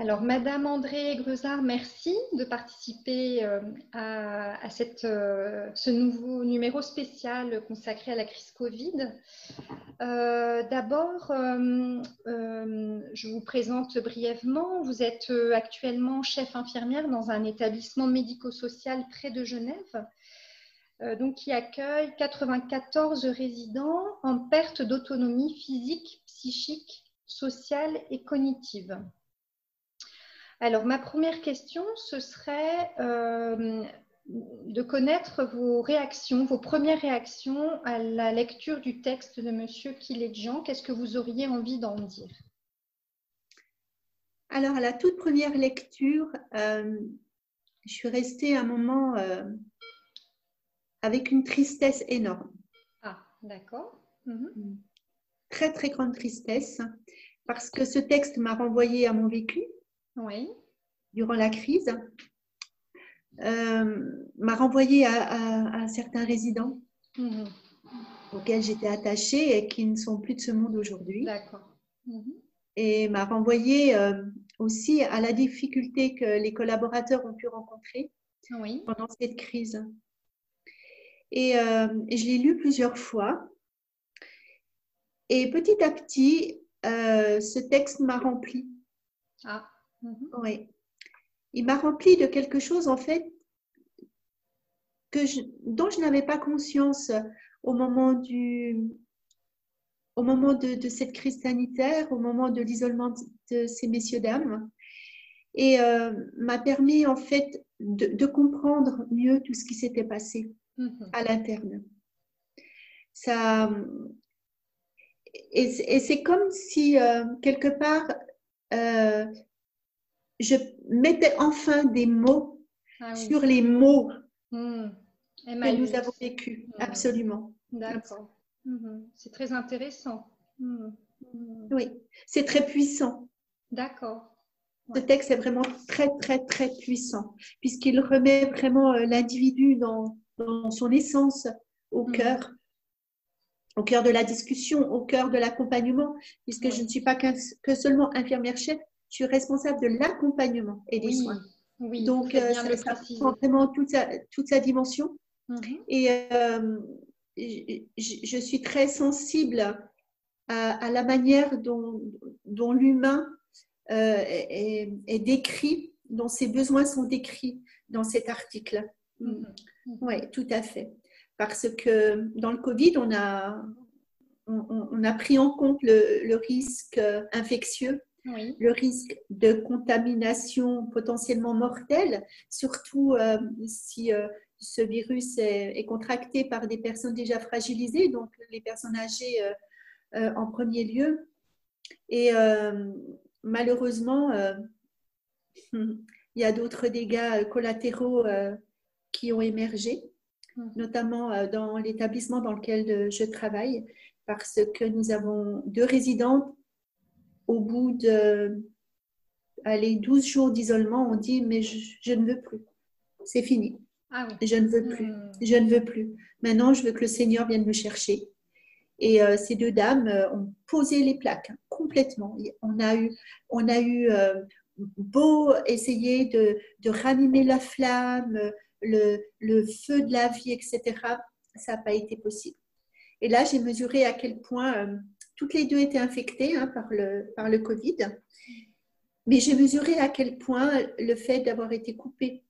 Alors, Madame André Grezard, merci de participer euh, à, euh, ce nouveau numéro spécial consacré à la crise Covid. Euh, d'abord, je vous présente brièvement. Vous êtes actuellement chef infirmière dans un établissement médico-social près de Genève, donc qui accueille 94 résidents en perte d'autonomie physique, psychique, sociale et cognitive. Alors, ma première question, ce serait euh, de connaître vos réactions, vos premières réactions à la lecture du texte de M. Kiledjian. Qu'est-ce que vous auriez envie d'en dire? Alors, à la toute première lecture, euh, je suis restée un moment euh, avec une tristesse énorme. Ah, d'accord. Mhm. Très, très grande tristesse, parce que ce texte m'a renvoyé à mon vécu oui. durant la crise, euh, m'a renvoyé à, certains résidents mhm. auxquels j'étais attachée et qui ne sont plus de ce monde aujourd'hui. D'accord. Mhm. Et m'a renvoyé euh, aussi à la difficulté que les collaborateurs ont pu rencontrer pendant cette crise. Et, euh, et je l'ai lu plusieurs fois. Et petit à petit, ce texte m'a rempli. Ah. Mhm. Oui. Il m'a rempli de quelque chose, en fait, que dont je n'avais pas conscience au moment, du, au moment de, cette crise sanitaire, au moment de l'isolement de ces messieurs-dames, et euh, m'a permis, en fait, de, comprendre mieux tout ce qui s'était passé mhm. à l'interne. Ça, et, c'est comme si, euh, quelque part, euh, je mettais enfin des mots ah sur les mots hmm. que nous avons vécus. Hmm. Absolument. D'accord. Hmm. C'est très intéressant. Oui, c'est très puissant. D'accord. Ce texte est vraiment très, très, très puissant, puisqu'il remet vraiment euh, l'individu dans, son essence au cœur, au cœur de la discussion, au cœur de l'accompagnement, puisque je ne suis pas que seulement infirmière-chef, je suis responsable de l'accompagnement et des soins. Oui, Donc, euh, ça, prend vraiment toute sa, toute sa dimension. Mhm. Et euh, je, suis très sensible à, la manière dont, dont l'humain euh, est, décrit, dont ses besoins sont décrits dans cet article. Mhm. Mhm. Oui, tout à fait. Parce que dans le Covid, on a, on, a pris en compte le, le risque infectieux le risque de contamination potentiellement mortelle, surtout euh, si euh, ce virus est, contracté par des personnes déjà fragilisées, donc les personnes âgées euh, en premier lieu. Et malheureusement, il y a d'autres dégâts collatéraux qui ont émergé, hum. notamment dans l'établissement dans lequel je travaille, parce que nous avons deux résidentes au bout de allez, 12 jours d'isolement, on dit mais je, ne veux plus. C'est fini. Ah je ne veux plus. Hmm. Je ne veux plus. Maintenant, je veux que le Seigneur vienne me chercher. Et euh, ces deux dames euh, ont posé les plaques hein, complètement. On a eu, on a eu euh, beau essayer de, de, ranimer la flamme, le, le, feu de la vie, etc. Ça n'a pas été possible. Et là, j'ai mesuré à quel point toutes les deux étaient infectées hein, par, le, par le Covid. Mais j'ai mesuré à quel point le fait d'avoir été coupées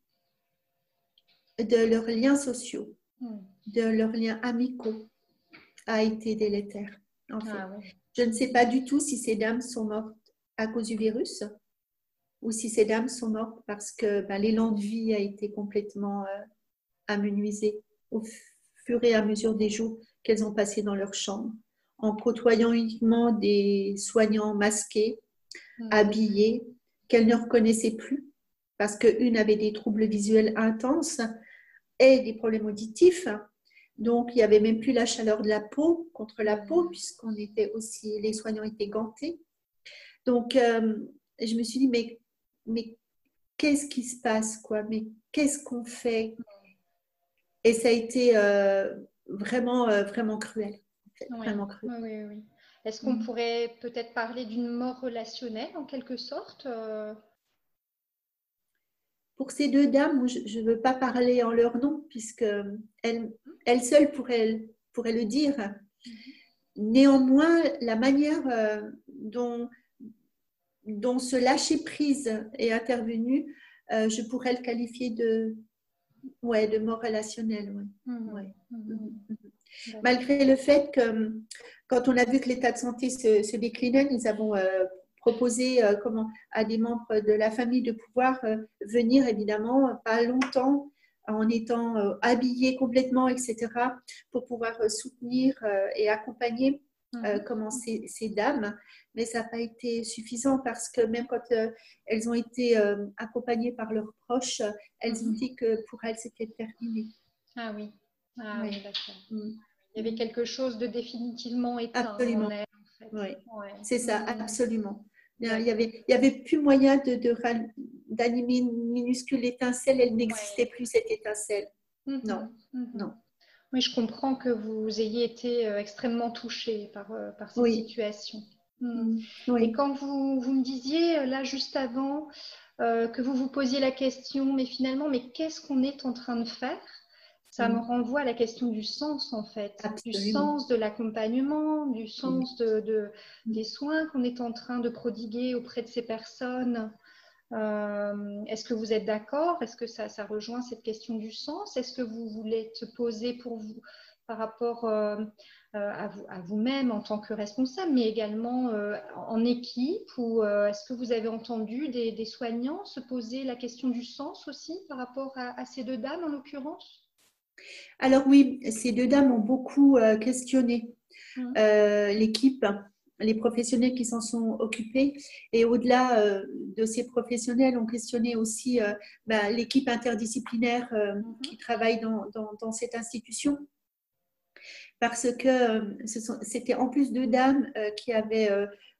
de leurs liens sociaux, hmm. de leurs liens amicaux, a été délétère. Ah Je ne sais pas du tout si ces dames sont mortes à cause du virus ou si ces dames sont mortes parce que ben, l'élan de vie a été complètement euh, amenuisé au fur et à mesure des jours qu'elles ont passé dans leur chambre en côtoyant uniquement des soignants masqués, hmm. habillés, qu'elle ne reconnaissait plus, parce qu'une avait des troubles visuels intenses et des problèmes auditifs. Donc, il n'y avait même plus la chaleur de la peau contre la peau, hmm. puisqu'on était aussi, les soignants étaient gantés. Donc, euh, je me suis dit, mais, mais qu'est-ce qui se passe, quoi? Mais qu'est-ce qu'on fait? Et ça a été euh, vraiment, euh, vraiment cruel. Oui, oui, Est-ce qu'on mm. pourrait peut-être parler d'une mort relationnelle en quelque sorte euh? pour ces deux dames, je ne veux pas parler en leur nom, puisque elles, elles seules pourraient, pourraient le dire. Néanmoins, la manière euh, dont, dont ce lâcher-prise est intervenu, euh, je pourrais le qualifier de, ouais, de mort relationnel. Mmh. Ouais. Mmh. Mmh. Malgré le fait que quand on a vu que l'état de santé se, déclinait, nous avons euh, proposer euh, comment, à des membres de la famille de pouvoir euh, venir, évidemment, pas longtemps, en étant euh, habillés complètement, etc., pour pouvoir soutenir et accompagner mhm. comment ces, ces, dames. Mais ça n'a pas été suffisant parce que même quand elles ont été accompagnées par leurs proches, elles ont mhm. dit que pour elles, c'était terminé. Ah oui, ah, oui. d'accord. Mm. Il y avait quelque chose de définitivement éteint Absolument. en Oui, c'est ça, mm. absolument. Il n'y avait, il y avait plus moyen d'animer de, une minuscule étincelle, elle n'existait plus cette étincelle. Mhm. Non, mhm. non. Oui, je comprends que vous ayez été euh, extrêmement touchée par, euh, par cette situation. Mhm. Et quand vous, vous, me disiez euh, là juste avant que vous vous posiez la question, mais finalement, mais qu'est-ce qu'on est en train de faire ça me mm. renvoie à la question du sens, en fait, du sens de l'accompagnement, du sens de, des soins qu'on est en train de prodiguer auprès de ces personnes. Euh, est-ce que vous êtes d'accord? Est-ce que ça, rejoint cette question du sens? Est-ce que vous voulez te poser pour vous par rapport euh, euh, à, vous, même en tant que responsable, mais également en équipe? Ou est-ce que vous avez entendu des, soignants se poser la question du sens aussi par rapport à ces deux dames en l'occurrence? Alors oui, ces deux dames ont beaucoup euh, questionné mmh. euh, l'équipe, les professionnels qui s'en sont occupés. Et au-delà euh, de ces professionnels, ont questionné aussi bah, l'équipe interdisciplinaire mmh. qui travaille dans, cette institution. Parce que c'était en plus deux dames qui avaient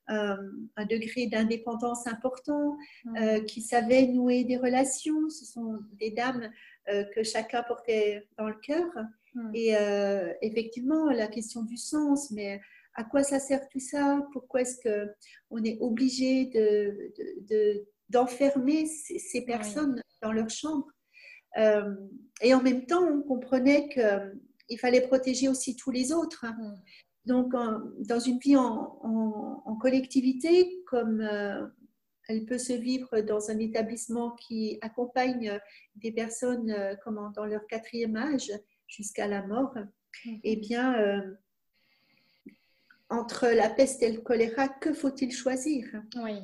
un degré d'indépendance important, mmh. qui savaient nouer des relations. Ce sont des dames que chacun portait dans le cœur. Hmm. Et euh, effectivement, la question du sens, mais à quoi ça sert tout ça? Pourquoi est-ce qu'on est obligé d'enfermer de, ces, personnes dans leur chambre? Euh, Et en même temps, on comprenait qu'il fallait protéger aussi tous les autres. Hmm. Donc, dans une vie en, collectivité, comme elle peut se vivre dans un établissement qui accompagne des personnes euh, comment, dans leur quatrième âge jusqu'à la mort. Mhm. Eh bien, euh, entre la peste et le choléra, que faut-il choisir? Oui.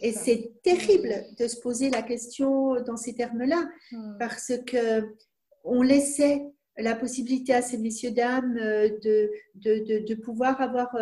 et c'est terrible de se poser la question dans ces termes-là, mhm. parce que on laissait la possibilité à ces messieurs dames euh, de, de, de, pouvoir avoir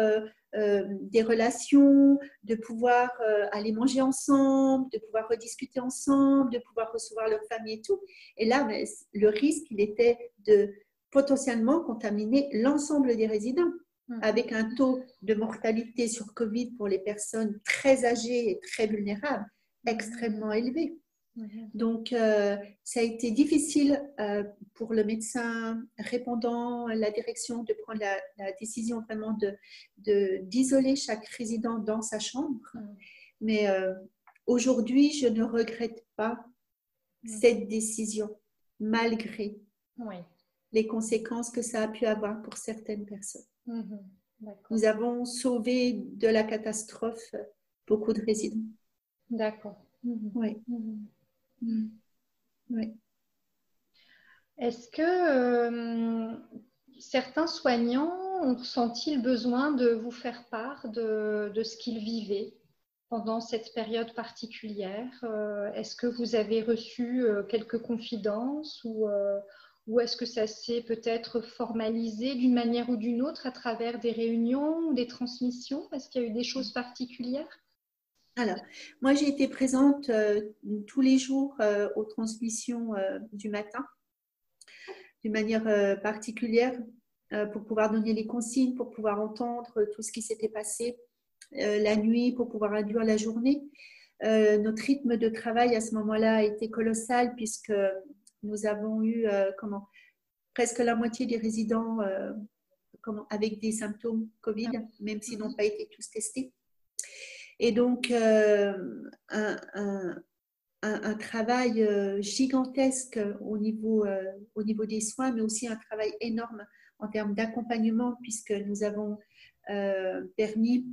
euh, des relations, de pouvoir euh, aller manger ensemble, de pouvoir rediscuter ensemble, de pouvoir recevoir leur famille et tout. Et là, le risque, il était de potentiellement contaminer l'ensemble des résidents mmh. avec un taux de mortalité sur Covid pour les personnes très âgées et très vulnérables mmh. extrêmement élevé. Mhm. Donc, euh, ça a été difficile euh, pour le médecin répondant, la direction, de prendre la, décision vraiment d'isoler de, chaque résident dans sa chambre. Mhm. Mais euh, aujourd'hui, je ne regrette pas mhm. cette décision, malgré les conséquences que ça a pu avoir pour certaines personnes. Nous avons sauvé de la catastrophe beaucoup de résidents. D'accord. Oui. Mm. Oui. Est-ce que euh, certains soignants ont ressenti le besoin de vous faire part de, ce qu'ils vivaient pendant cette période particulière euh, Est-ce que vous avez reçu euh, quelques confidences ou, ou est-ce que ça s'est peut-être formalisé d'une manière ou d'une autre à travers des réunions ou des transmissions? Est-ce qu'il y a eu des choses particulières? Alors, moi, j'ai été présente euh, tous les jours euh, aux transmissions euh, du matin, d'une manière particulière, pour pouvoir donner les consignes, pour pouvoir entendre tout ce qui s'était passé la nuit, pour pouvoir induire la journée. notre rythme de travail à ce moment-là a été colossal puisque nous avons eu comment, presque la moitié des résidents comment, avec des symptômes Covid, même s'ils n'ont pas été tous testés. Et donc, euh, un, travail euh, gigantesque au niveau, euh, au niveau des soins, mais aussi un travail énorme en termes d'accompagnement, puisque nous avons permis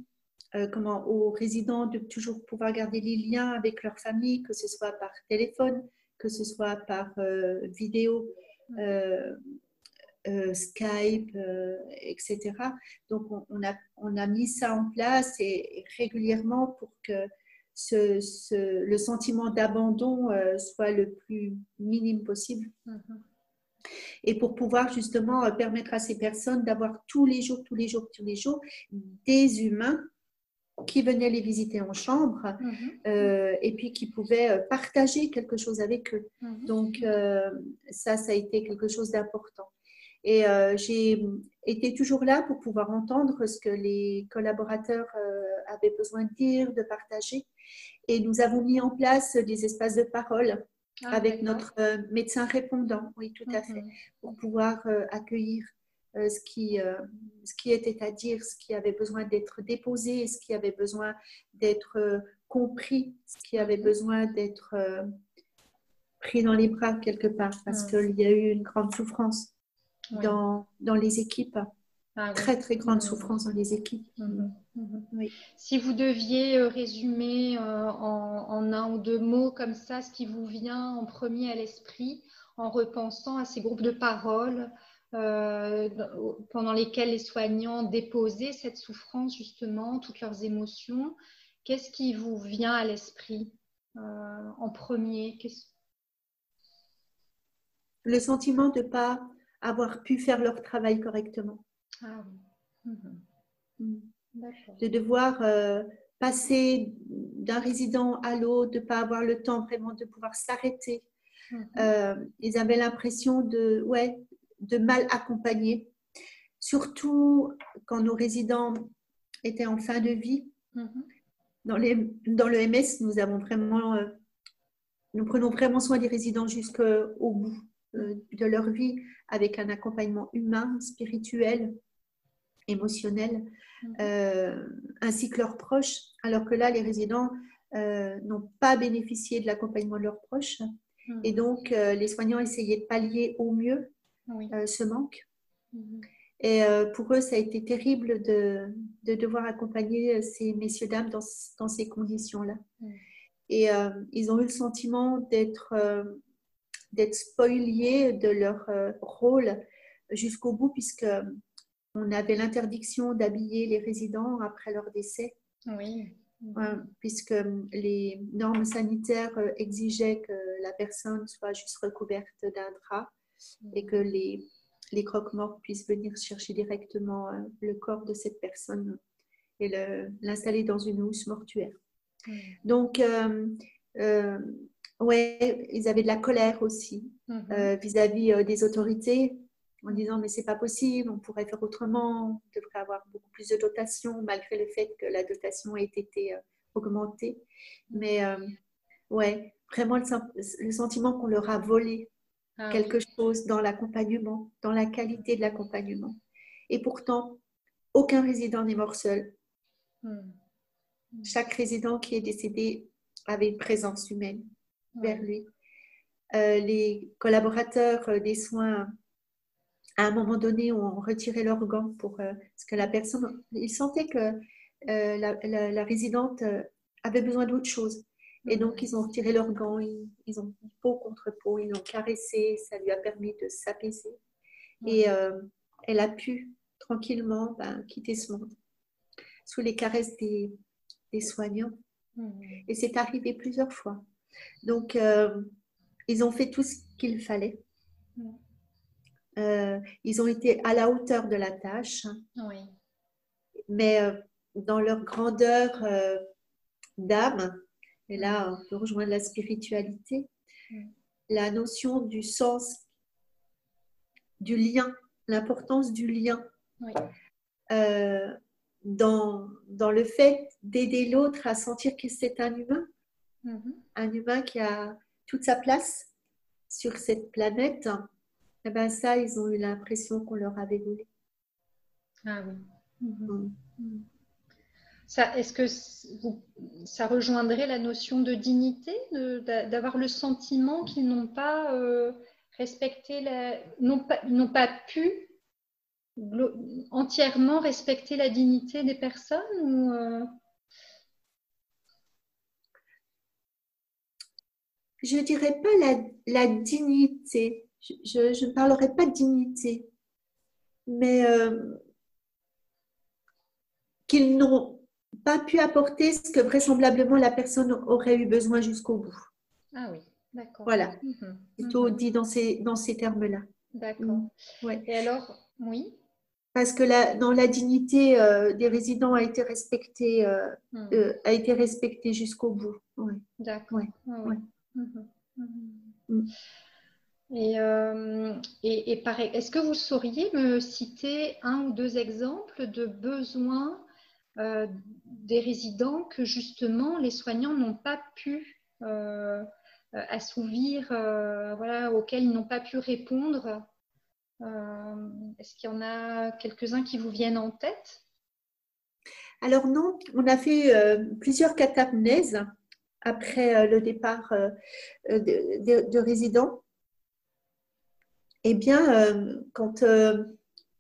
comment, aux résidents de toujours pouvoir garder les liens avec leur famille, que ce soit par téléphone, que ce soit par vidéo. Skype, etc. Donc, on, a, on a mis ça en place et régulièrement pour que ce, le sentiment d'abandon euh, soit le plus minime possible. Mhm. Et pour pouvoir justement euh, permettre à ces personnes d'avoir tous les jours, tous les jours, tous les jours des humains qui venaient les visiter en chambre mhm. euh, et puis qui pouvaient partager quelque chose avec eux. Mhm. Donc ça, ça a été quelque chose d'important. Et j'ai été toujours là pour pouvoir entendre ce que les collaborateurs avaient besoin de dire, de partager. Et nous avons mis en place des espaces de parole ah, avec notre euh, médecin répondant, oui, tout à fait, mhm. pour pouvoir euh, accueillir euh, ce, qui, ce qui était à dire, ce qui avait besoin d'être déposé, ce qui avait besoin d'être compris, ce qui avait mhm. besoin d'être pris dans les bras quelque part, parce qu'il y a eu une grande souffrance dans, dans les équipes. Ah très très grande souffrance dans les équipes. Mhm. Mhm. Si vous deviez euh, résumer euh, en, un ou deux mots comme ça ce qui vous vient en premier à l'esprit en repensant à ces groupes de parole euh, pendant lesquels les soignants déposaient cette souffrance justement, toutes leurs émotions, qu'est-ce qui vous vient à l'esprit en premier? Le sentiment de ne pas avoir pu faire leur travail correctement. Ah mhm. mm. De devoir euh, passer d'un résident à l'autre, de ne pas avoir le temps vraiment de pouvoir s'arrêter. Mhm. Euh, ils avaient l'impression de, ouais, de mal accompagner, surtout quand nos résidents étaient en fin de vie. Mhm. Dans, les, dans le MS, nous avons vraiment, euh, nous prenons vraiment soin des résidents jusqu'au bout de leur vie avec un accompagnement humain, spirituel, émotionnels, mhm. euh, ainsi que leurs proches, alors que là, les résidents euh, n'ont pas bénéficié de l'accompagnement de leurs proches. Mhm. Et donc, euh, les soignants essayaient de pallier au mieux ce manque. Mhm. Et pour eux, ça a été terrible de, de devoir accompagner ces messieurs-dames dans, dans, ces conditions-là. Et ils ont eu le sentiment d'être d'être spoiliés de leur rôle jusqu'au bout, puisque on avait l'interdiction d'habiller les résidents après leur décès. Oui. puisque les normes sanitaires euh, exigeaient que la personne soit juste recouverte d'un drap et que les, les croque-morts puissent venir chercher directement euh, le corps de cette personne et l'installer dans une housse mortuaire. Donc, euh, ouais, ils avaient de la colère aussi mm-hmm. vis-à-vis -vis, des autorités en disant mais c'est pas possible, on pourrait faire autrement, on devrait avoir beaucoup plus de dotation malgré le fait que la dotation ait été euh, augmentée. Mais euh, ouais, vraiment le, sentiment qu'on leur a volé ah quelque chose dans l'accompagnement, dans la qualité de l'accompagnement. Et pourtant, aucun résident n'est mort seul. Hmm. Chaque résident qui est décédé avait une présence humaine vers lui. Euh, les collaborateurs des soins à un moment donné, on retirait leurs gants pour euh, parce que la personne, ils sentaient que euh, la, résidente euh, avait besoin d'autre chose. Et donc, ils ont retiré leurs gants, ils, ont peau contre peau, ils l'ont caressé, ça lui a permis de s'apaiser. Et elle a pu tranquillement ben, quitter ce monde sous les caresses des, soignants. Et c'est arrivé plusieurs fois. Donc, ils ont fait tout ce qu'il fallait. Euh, ils ont été à la hauteur de la tâche. Mais euh, dans leur grandeur euh, d'âme, et là on peut rejoindre la spiritualité, la notion du sens, du lien, l'importance du lien. dans, dans, le fait d'aider l'autre à sentir que c'est un humain, mm-hmm. Un humain qui a toute sa place sur cette planète eh ben ça, ils ont eu l'impression qu'on leur avait volé. Ah oui. Mhm. Mm. Est-ce que ça rejoindrait la notion de dignité, d'avoir le sentiment qu'ils n'ont pas euh, respecté, n'ont pas, pas, pu entièrement respecter la dignité des personnes ou, euh? Je ne dirais pas la, la dignité. Je, ne parlerai pas de dignité, mais euh, qu'ils n'ont pas pu apporter ce que vraisemblablement la personne aurait eu besoin jusqu'au bout. Ah oui, d'accord. Voilà, mhm. plutôt mhm. dit dans ces, dans ces termes-là. D'accord. Mm. Ouais. Et alors, oui? Parce que la, dans la dignité euh, des résidents a été respectée, euh, mm. a été respectée jusqu'au bout. Ouais. D'accord. Ouais. Mhm. Mm. Et, euh, et, est-ce que vous sauriez me citer un ou deux exemples de besoins euh, des résidents que justement les soignants n'ont pas pu euh, assouvir, voilà, auxquels ils n'ont pas pu répondre? Est-ce qu'il y en a quelques-uns qui vous viennent en tête? Alors non, on a fait plusieurs catamnèses après le départ de, de résidents eh bien, euh, quand euh,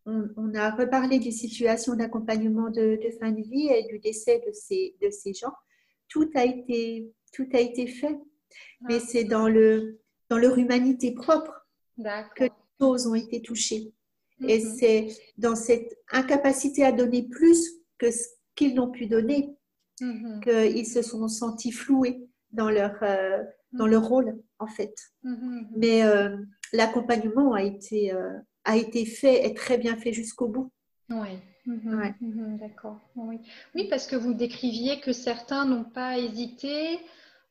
on, a reparlé des situations d'accompagnement de, fin de vie et du décès de ces, de ces gens, tout a été, tout a été fait. Mais ah. c'est dans, le, dans leur humanité propre que les choses ont été touchées. Et mhm. c'est dans cette incapacité à donner plus que ce qu'ils n'ont pu donner mhm. qu'ils se sont sentis floués dans leur, euh, dans mhm. leur rôle, en fait. Mais l'accompagnement a été, euh, a été fait et très bien fait jusqu'au bout. Oui. Mhm, mhm, d'accord. Oui. oui. parce que vous décriviez que certains n'ont pas hésité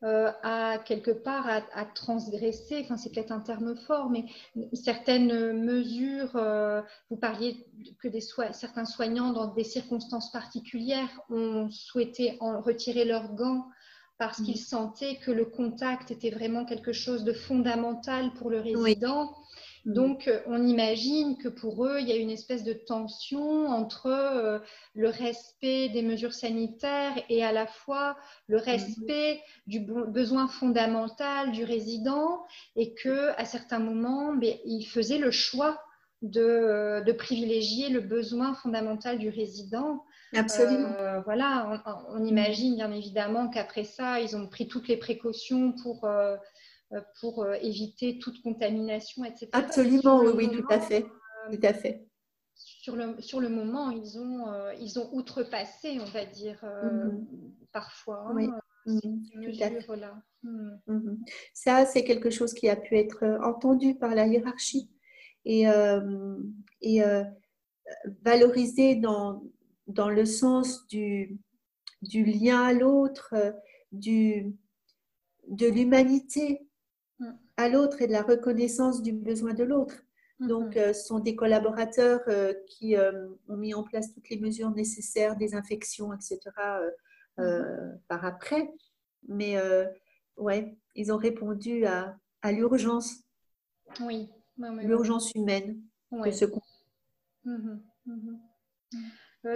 euh, à quelque part à, transgresser, enfin c'est peut-être un terme fort, mais certaines mesures, euh, vous parliez que des certains soignants dans des circonstances particulières ont souhaité en retirer leurs gants parce qu'ils mm. sentaient que le contact était vraiment quelque chose de fondamental pour le résident. Donc, euh, on imagine que pour eux, il y a une espèce de tension entre euh, le respect des mesures sanitaires et à la fois le respect du besoin fondamental du résident et que à certains moments, ben, ils faisaient le choix de, euh, de, privilégier le besoin fondamental du résident Absolument. Euh, voilà, on, imagine bien évidemment qu'après ça, ils ont pris toutes les précautions pour, euh, pour euh, éviter toute contamination, etc. Absolument, oui, oui, tout à fait. Tout à fait. Sur le, sur le moment, ils ont, ils ont outrepassé, on va dire, mhm. parfois. Oui. Ça, c'est quelque chose qui a pu être entendu par la hiérarchie et, et valorisé dans, dans le sens du, du lien à l'autre, du, de l'humanité. À l'autre et de la reconnaissance du besoin de l'autre. Mm-hmm. Donc, euh, ce sont des collaborateurs euh, qui euh, ont mis en place toutes les mesures nécessaires, des infections, etc., mm-hmm. par après. Mais ouais, ils ont répondu à, à l'urgence. Oui, l'urgence humaine ce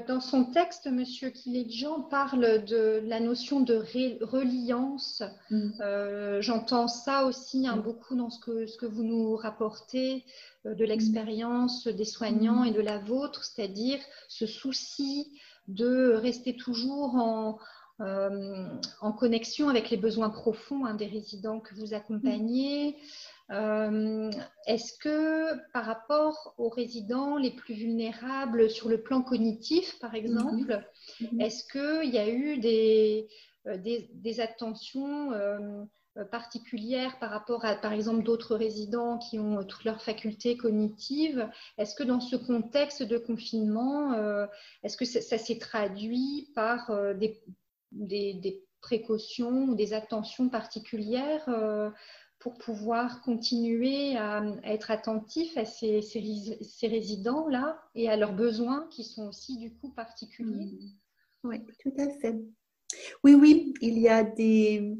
dans son texte, M. Kiledjian parle de la notion de reliance. Mm. Euh, j'entends ça aussi hein, mm. beaucoup dans ce que, ce que, vous nous rapportez euh, de l'expérience des soignants mm. et de la vôtre, c'est-à-dire ce souci de rester toujours en, en connexion avec les besoins profonds hein, des résidents que vous accompagnez. Euh, est-ce que par rapport aux résidents les plus vulnérables sur le plan cognitif, par exemple, mhm. Mhm. est-ce qu'il y a eu des, euh, des, attentions euh, particulières par rapport à, par exemple, d'autres résidents qui ont toutes leurs facultés cognitives? Est-ce que dans ce contexte de confinement, est-ce que ça, s'est traduit par des, des, précautions ou des attentions particulières pour pouvoir continuer à, être attentif à ces, résidents-là et à leurs besoins qui sont aussi du coup particuliers. Mmh. Oui, tout à fait. Oui, oui, il y a des,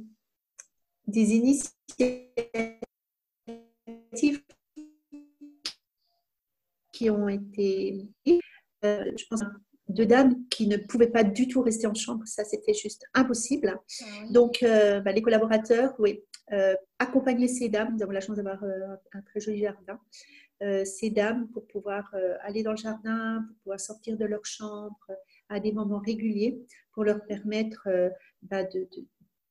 initiatives qui ont été, deux dames qui ne pouvaient pas du tout rester en chambre. Ça, c'était juste impossible. Ah Donc, euh, bah, les collaborateurs, oui, euh, accompagner ces dames. Nous avons la chance d'avoir euh, un très joli jardin. ces dames pour pouvoir aller dans le jardin, pour pouvoir sortir de leur chambre à des moments réguliers, pour leur permettre bah, de,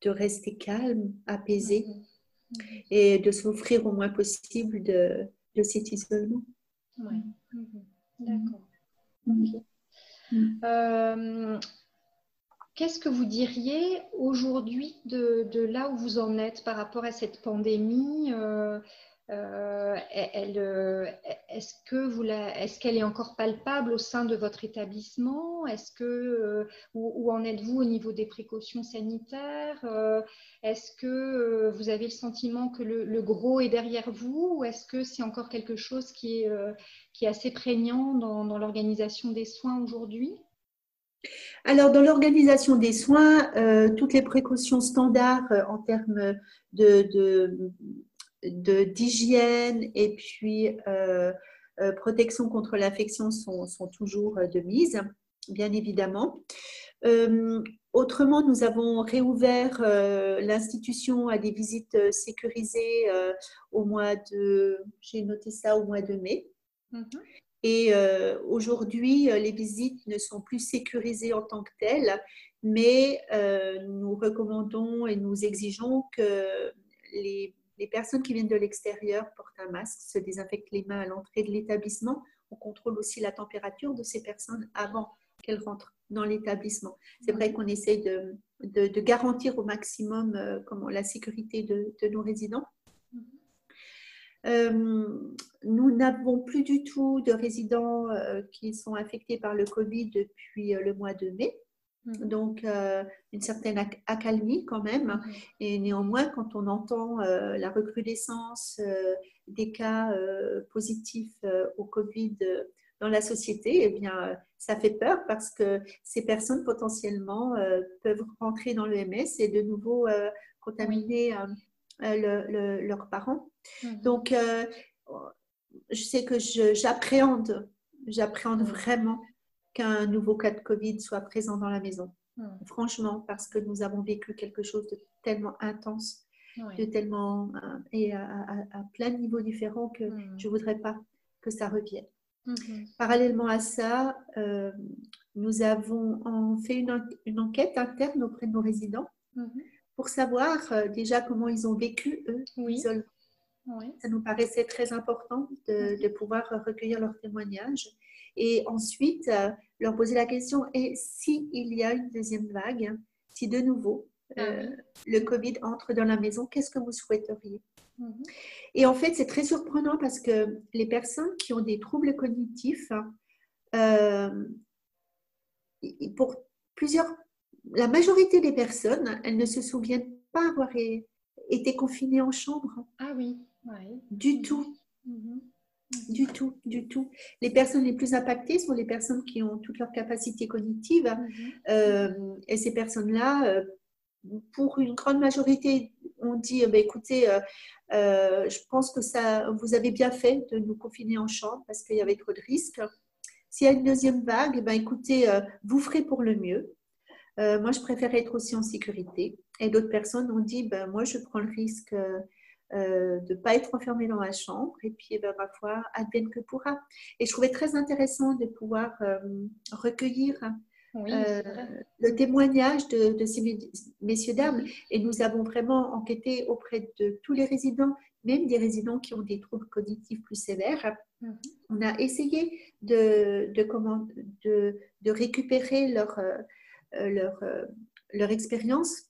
de, rester calme, apaisé mhm. Mhm. et de s'offrir au moins possible de, de cet isolement. Oui. Mhm. D'accord. Mm. Euh, qu'est-ce que vous diriez aujourd'hui de, là où vous en êtes par rapport à cette pandémie euh, euh, Est-ce qu'elle est encore palpable au sein de votre établissement? Est-ce que où, en êtes-vous au niveau des précautions sanitaires? Est-ce que vous avez le sentiment que le, gros est derrière vous? Ou est-ce que c'est encore quelque chose qui est assez prégnant dans, l'organisation des soins aujourd'hui? Alors, dans l'organisation des soins, euh, toutes les précautions standards euh, en termes de, d'hygiène et puis euh, protection contre l'infection sont, sont, toujours de mise, bien évidemment. autrement, nous avons réouvert l'institution à des visites sécurisées au mois de, j'ai noté ça au mois de mai. Mhm. Et euh, aujourd'hui, euh, les visites ne sont plus sécurisées en tant que telles, mais euh, nous recommandons et nous exigeons que les, personnes qui viennent de l'extérieur portent un masque, se désinfectent les mains à l'entrée de l'établissement. On contrôle aussi la température de ces personnes avant qu'elles rentrent dans l'établissement. C'est vrai mhm. qu'on essaie de, de, garantir au maximum comment, la sécurité de, de nos résidents. Euh, nous n'avons plus du tout de résidents euh, qui sont infectés par le Covid depuis euh, le mois de mai. Mhm. Donc, une certaine accalmie quand même. Mhm. Et néanmoins, quand on entend la recrudescence des cas positifs au Covid dans la société, eh bien, ça fait peur parce que ces personnes potentiellement peuvent rentrer dans l'EMS et de nouveau contaminer leurs parents. Mhm. Donc, euh, je sais que j'appréhende, j'appréhende vraiment qu'un nouveau cas de Covid soit présent dans la maison. Mhm. Franchement, parce que nous avons vécu quelque chose de tellement intense, de tellement euh, et à, plein de niveaux différents que mhm. je ne voudrais pas que ça revienne. Parallèlement à ça, euh, nous avons fait une, une, enquête interne auprès de nos résidents pour savoir déjà comment ils ont vécu, eux, l'isolement. Ça nous paraissait très important de, pouvoir recueillir leurs témoignages et ensuite euh, leur poser la question et s'il y a une deuxième vague, si de nouveau ah euh, le Covid entre dans la maison, qu'est-ce que vous souhaiteriez? Mhm. Et en fait, c'est très surprenant parce que les personnes qui ont des troubles cognitifs, euh, pour plusieurs, la majorité des personnes, elles ne se souviennent pas avoir été confinées en chambre. Ah oui. Du mhm. tout. Du tout, du tout. Les personnes les plus impactées sont les personnes qui ont toutes leurs capacités cognitives. Mhm. Euh, et ces personnes-là, euh, pour une grande majorité, on dit, bah, écoutez, euh, je pense que ça, vous avez bien fait de nous confiner en chambre parce qu'il y avait trop de risques. S'il y a une deuxième vague, ben, écoutez, vous ferez pour le mieux. moi, je préfère être aussi en sécurité. Et d'autres personnes ont dit, ben, moi, je prends le risque euh, de ne pas être enfermé dans ma chambre et puis eh ben, ma foi, advienne que pourra. Et je trouvais très intéressant de pouvoir euh, recueillir euh, le témoignage de, ces messieurs dames et nous avons vraiment enquêté auprès de tous les résidents, même des résidents qui ont des troubles cognitifs plus sévères. Mhm. On a essayé de, de, comment, de, de récupérer leur, leur, leur expérience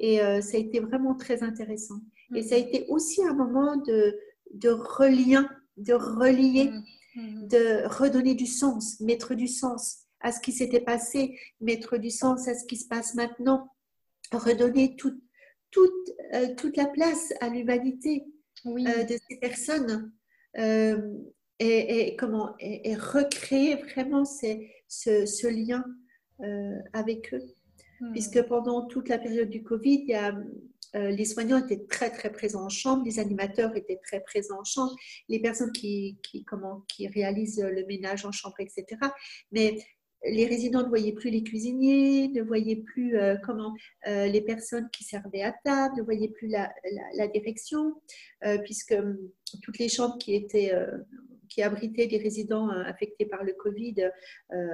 et ça a été vraiment très intéressant. Et ça a été aussi un moment de, de relien, de relier, mm-hmm. de redonner du sens, mettre du sens à ce qui s'était passé, mettre du sens à ce qui se passe maintenant, redonner toute, toute, euh, toute la place à l'humanité euh, de ces personnes euh, et, comment, et, recréer vraiment ce, ce, lien avec eux. Mm. Puisque pendant toute la période du Covid, il y a les soignants étaient très très présents en chambre, les animateurs étaient très présents en chambre, les personnes qui, comment, qui réalisent le ménage en chambre, etc. Mais les résidents ne voyaient plus les cuisiniers, ne voyaient plus euh, comment euh, les personnes qui servaient à table, ne voyaient plus la, direction, euh, puisque hum, toutes les chambres qui étaient qui abritaient des résidents affectés par le Covid ne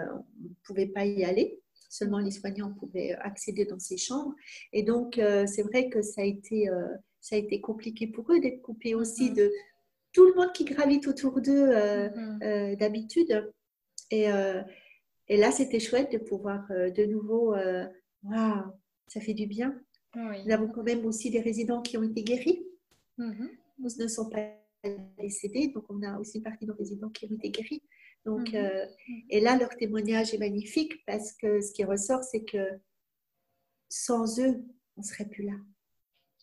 pouvaient pas y aller. Seulement les soignants pouvaient accéder dans ces chambres. Et donc, c'est vrai que ça a été, ça a été compliqué pour eux d'être coupés aussi mm-hmm. de tout le monde qui gravite autour d'eux mm-hmm. d'habitude. Et, et là, c'était chouette de pouvoir euh, de nouveau, euh, waouh, ça fait du bien. Nous avons quand même aussi des résidents qui ont été guéris. Mm-hmm. Nous ne sont pas décédés, donc on a aussi une partie de nos résidents qui ont été guéris. Donc, mm-hmm. euh, et là, leur témoignage est magnifique parce que ce qui ressort, c'est que sans eux, on ne serait plus là.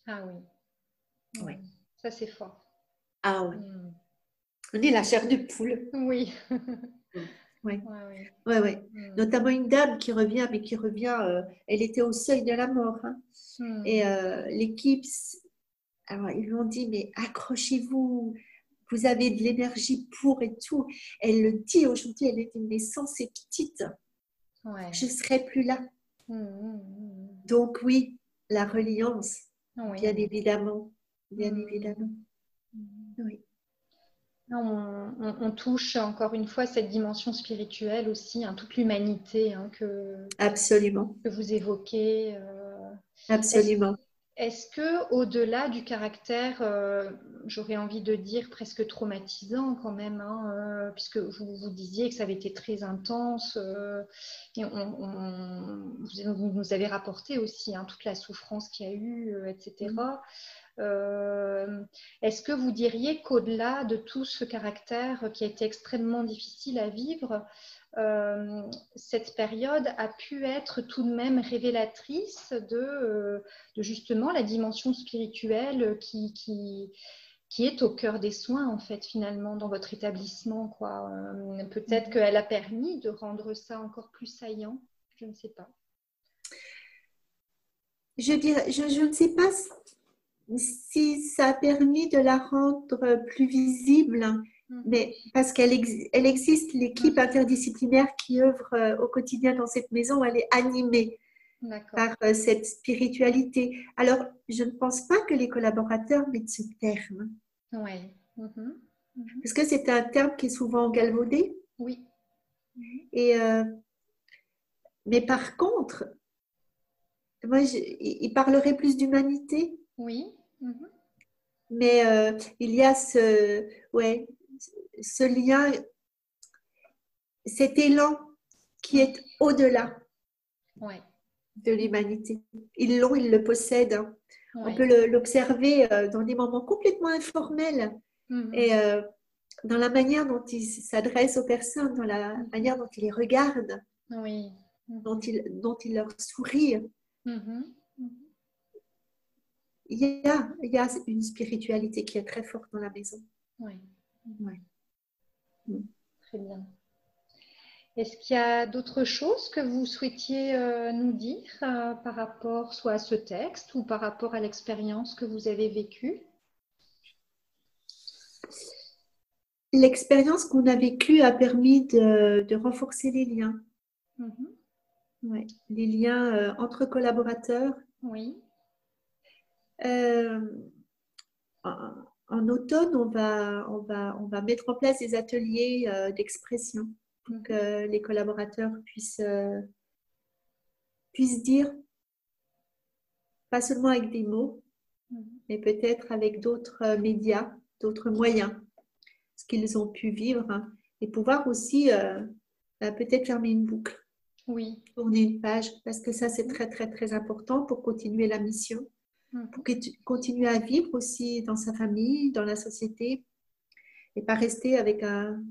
Ah oui. Oui. Ça, c'est fort. Ah oui. Mm. On est la chair de poule. Oui. Oui, ouais, ouais. Mm. Notamment une dame qui revient, mais qui revient, euh, elle était au seuil de la mort. Hein. Mm. Et euh, l'équipe, alors ils lui ont dit, mais accrochez-vous, vous avez de l'énergie pour et tout. Elle le dit aujourd'hui, elle est mais sans ces petites, je ne serai plus là. Mm, Donc oui, la reliance, bien évidemment, bien évidemment. Oui on, touche encore une fois cette dimension spirituelle aussi, hein, toute l'humanité hein, que, Absolument. que vous évoquez. Euh. Absolument. Est-ce que au-delà du caractère, euh, j'aurais envie de dire presque traumatisant quand même, hein, euh, puisque vous, vous disiez que ça avait été très intense, et vous, nous avez rapporté aussi toute la souffrance qu'il y a eu, etc. Euh, est-ce que vous diriez qu'au-delà de tout ce caractère qui a été extrêmement difficile à vivre, euh, cette période a pu être tout de même révélatrice de, euh, justement la dimension spirituelle qui, qui, qui, est au cœur des soins, en fait, finalement, dans votre établissement. Quoi. peut-être mm-hmm. qu'elle a permis de rendre ça encore plus saillant, je ne sais pas. Je, dirais, je, je ne sais pas si ça a permis de la rendre plus visible. Mais parce qu'elle elle existe, l'équipe mm. interdisciplinaire qui œuvre euh, au quotidien dans cette maison, elle est animée par euh, cette spiritualité. Alors, je ne pense pas que les collaborateurs mettent ce terme. Oui. Mm-hmm. Mm-hmm. Parce que c'est un terme qui est souvent galvaudé. Oui. Et, euh, mais par contre, moi, il parlerait plus d'humanité. Oui. Mais euh, il y a ce, ouais, ce lien, cet élan qui est au-delà de l'humanité. Ils l'ont, ils le possèdent. Hein. On peut l'observer euh, dans des moments complètement informels mhm. et euh, dans la manière dont ils s'adressent aux personnes, dans la manière dont ils les regardent, oui. dont, ils, dont ils leur sourient. Mhm il y, a, il y a une spiritualité qui est très forte dans la maison. Oui. Très bien. Est-ce qu'il y a d'autres choses que vous souhaitiez euh, nous dire euh, par rapport soit à ce texte ou par rapport à l'expérience que vous avez vécue? L'expérience qu'on a vécue a permis de, renforcer les liens. Mm-hmm. Les liens euh, entre collaborateurs. Oui. Euh, en, automne, on va, on, va, on va mettre en place des ateliers euh, d'expression pour que les collaborateurs puissent, euh, puissent dire, pas seulement avec des mots, mais peut-être avec d'autres médias, d'autres moyens, ce qu'ils ont pu vivre, hein, et pouvoir aussi bah, peut-être fermer une boucle. Oui. Tourner une page, parce que ça, c'est très, très, très important pour continuer la mission pour continuer à vivre aussi dans sa famille, dans la société, et pas rester avec un,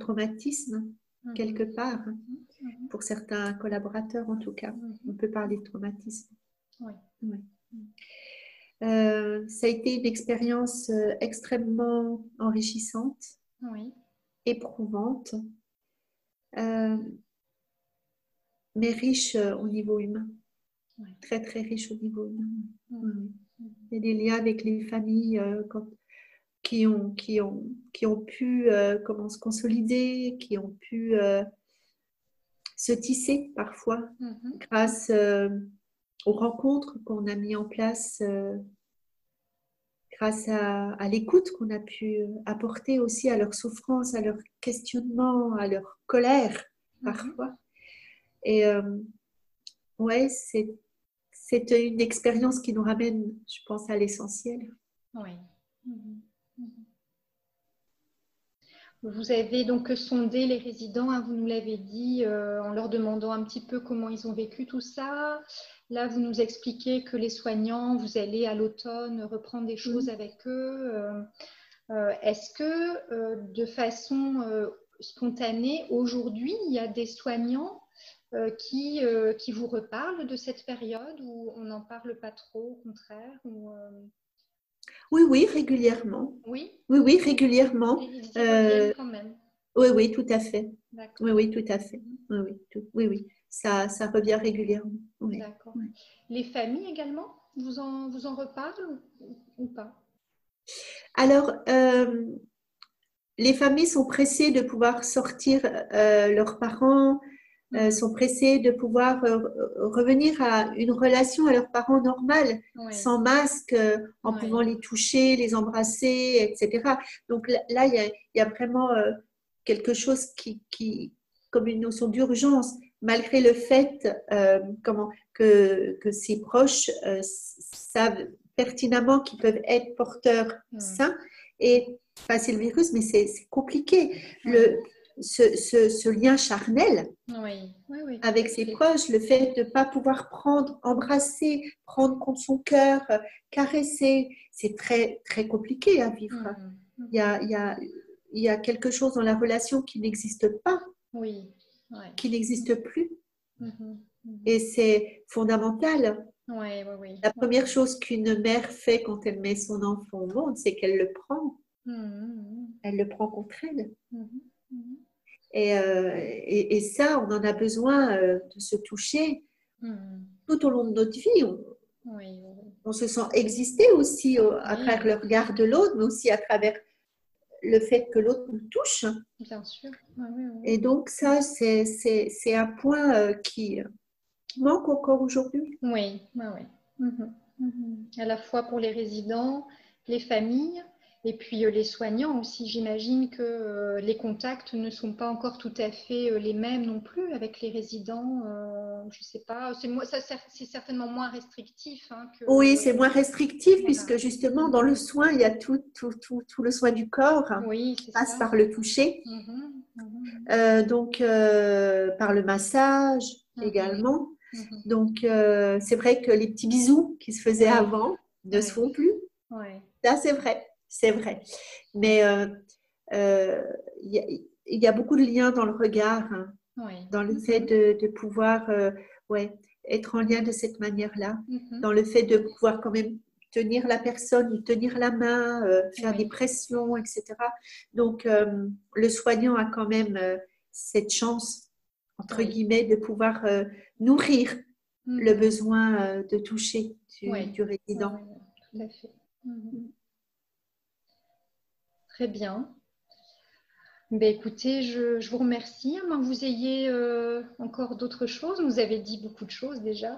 traumatisme mhm. quelque part, hein. mhm. pour certains collaborateurs en tout cas. On peut parler de traumatisme. Euh, ça a été une expérience euh, extrêmement enrichissante, éprouvante, euh, mais riche au niveau humain. Très, très riche au niveau humain. Il y a des liens avec les familles euh, qui, ont, qui, ont, qui ont pu euh, comment se consolider, qui ont pu euh, se tisser parfois Mhm. grâce aux rencontres qu'on a mis en place, grâce à, à l'écoute qu'on a pu apporter aussi à leur souffrance, à leur questionnement, à leur colère Mhm. parfois. Et euh, ouais, c'est c'est une expérience qui nous ramène, je pense, à l'essentiel. Oui. Mhm. Mhm. Vous avez donc sondé les résidents, hein, vous nous l'avez dit, euh, en leur demandant un petit peu comment ils ont vécu tout ça. Là, vous nous expliquez que les soignants, vous allez à l'automne reprendre des choses avec eux. Euh, euh, Est-ce que de façon spontanée, aujourd'hui, il y a des soignants qui, euh, qui vous reparlent de cette période ou on n'en parle pas trop, au contraire ou, euh, Oui, oui, régulièrement. Oui, Oui, oui, régulièrement. Euh, quand même. Oui, oui, tout à fait. Oui, oui, tout à fait. Oui, oui, tout- oui, oui. Ça, ça revient régulièrement. Oui. D'accord. oui. Les familles également, vous en, vous en reparlent ou, ou pas? Alors, euh, les familles sont pressées de pouvoir sortir euh, leurs parents, euh, sont pressées de pouvoir euh, revenir à une relation à leurs parents normale, Oui. sans masque, euh, en pouvant les toucher, les embrasser, etc. Donc là, il y a, il y a vraiment quelque chose qui, qui, comme une notion d'urgence, malgré le fait comment, que, que ses proches savent pertinemment qu'ils peuvent être porteurs Mm. sains et passer le virus, mais c'est c'est compliqué. Le, ce, ce- ce lien charnel Oui, oui, oui. avec ses proches, le fait de ne pas pouvoir prendre, embrasser, prendre contre son cœur, euh, caresser, c'est très, très compliqué à vivre. Mhm. Il y a, il y, a, il y a quelque chose dans la relation qui n'existe pas, Oui, qui n'existe plus. Mhm. Mhm. Et c'est fondamental. Ouais, ouais, oui. La première chose qu'une mère fait quand elle met son enfant au monde, c'est qu'elle le prend. Mhm. Elle le prend contre elle. Mhm. Et, euh, et, et ça, on en a besoin euh, de se toucher Mhm. tout au long de notre vie. On, Oui, oui, oui. on se sent exister aussi à Oui. travers le regard de l'autre, mais aussi à travers le fait que l'autre nous touche. Bien sûr. Et donc ça, c'est un point euh, qui, qui manque encore aujourd'hui. Oui, oui, oui. Mhm, mhm. À la fois pour les résidents, les familles, et puis euh, les soignants aussi. J'imagine que euh, les contacts ne sont pas encore tout à fait euh, les mêmes non plus avec les résidents. euh, je sais pas. C'est certainement moins restrictif hein, que. Oui, c'est moins restrictif Voilà. puisque justement dans le soin, il y a tout, tout, tout, tout le soin du corps, hein, Oui, c'est passe ça. par le toucher, Mhm, mhm, Euh, donc euh, par le massage Mhm. également. Donc c'est vrai que les petits bisous qui se faisaient Ouais. avant ne se font plus. Ouais. Ça, c'est vrai, c'est vrai. Mais euh, euh, il y, a- il y a beaucoup de liens dans le regard, hein, dans le fait de, de pouvoir euh, ouais, être en lien de cette manière-là, mhm. dans le fait de pouvoir quand même tenir la personne, lui tenir la main, euh, faire Oui. des pressions, etc. Donc, euh, le soignant a quand même euh, cette chance, entre Oui. guillemets, de pouvoir nourrir le Mhm. besoin de toucher du, résident. Ouais, ouais, tout à fait. Mhm. Très bien. Ben, écoutez, je, je vous remercie. À moins que vous ayez euh, encore d'autres choses. Vous avez dit beaucoup de choses déjà.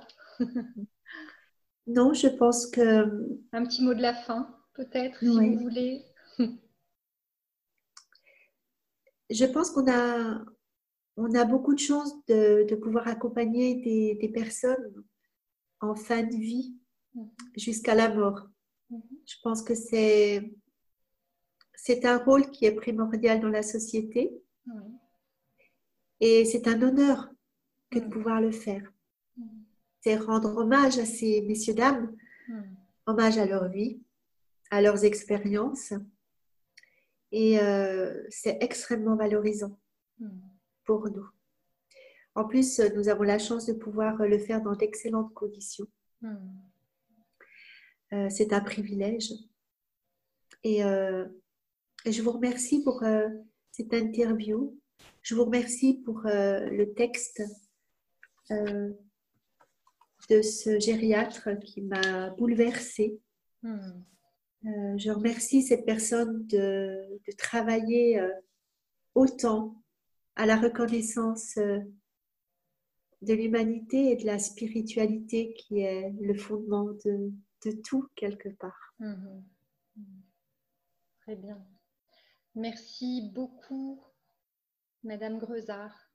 Non, je pense que Un petit mot de la fin, peut-être, si vous voulez. je pense qu'on a, on a beaucoup de chance de, de pouvoir accompagner des, des personnes en fin de vie Mhm. jusqu'à la mort. Mhm. Je pense que c'est, c'est un rôle qui est primordial dans la société et c'est un honneur que de Mhm. pouvoir le faire. Mhm. C'est rendre hommage à ces messieurs, dames, Mhm. hommage à leur vie, à leurs expériences et euh, c'est extrêmement valorisant. Pour nous. En plus, nous avons la chance de pouvoir le faire dans d'excellentes conditions. Euh, C'est un privilège. Et, euh, et je vous remercie pour euh, cette interview. Je vous remercie pour euh, le texte euh, de ce gériatre qui m'a bouleversée. Euh, je remercie cette personne de, de travailler autant à la reconnaissance de l'humanité et de la spiritualité qui est le fondement de, de tout quelque part. Mhm. Très bien. Merci beaucoup, Madame Grezard.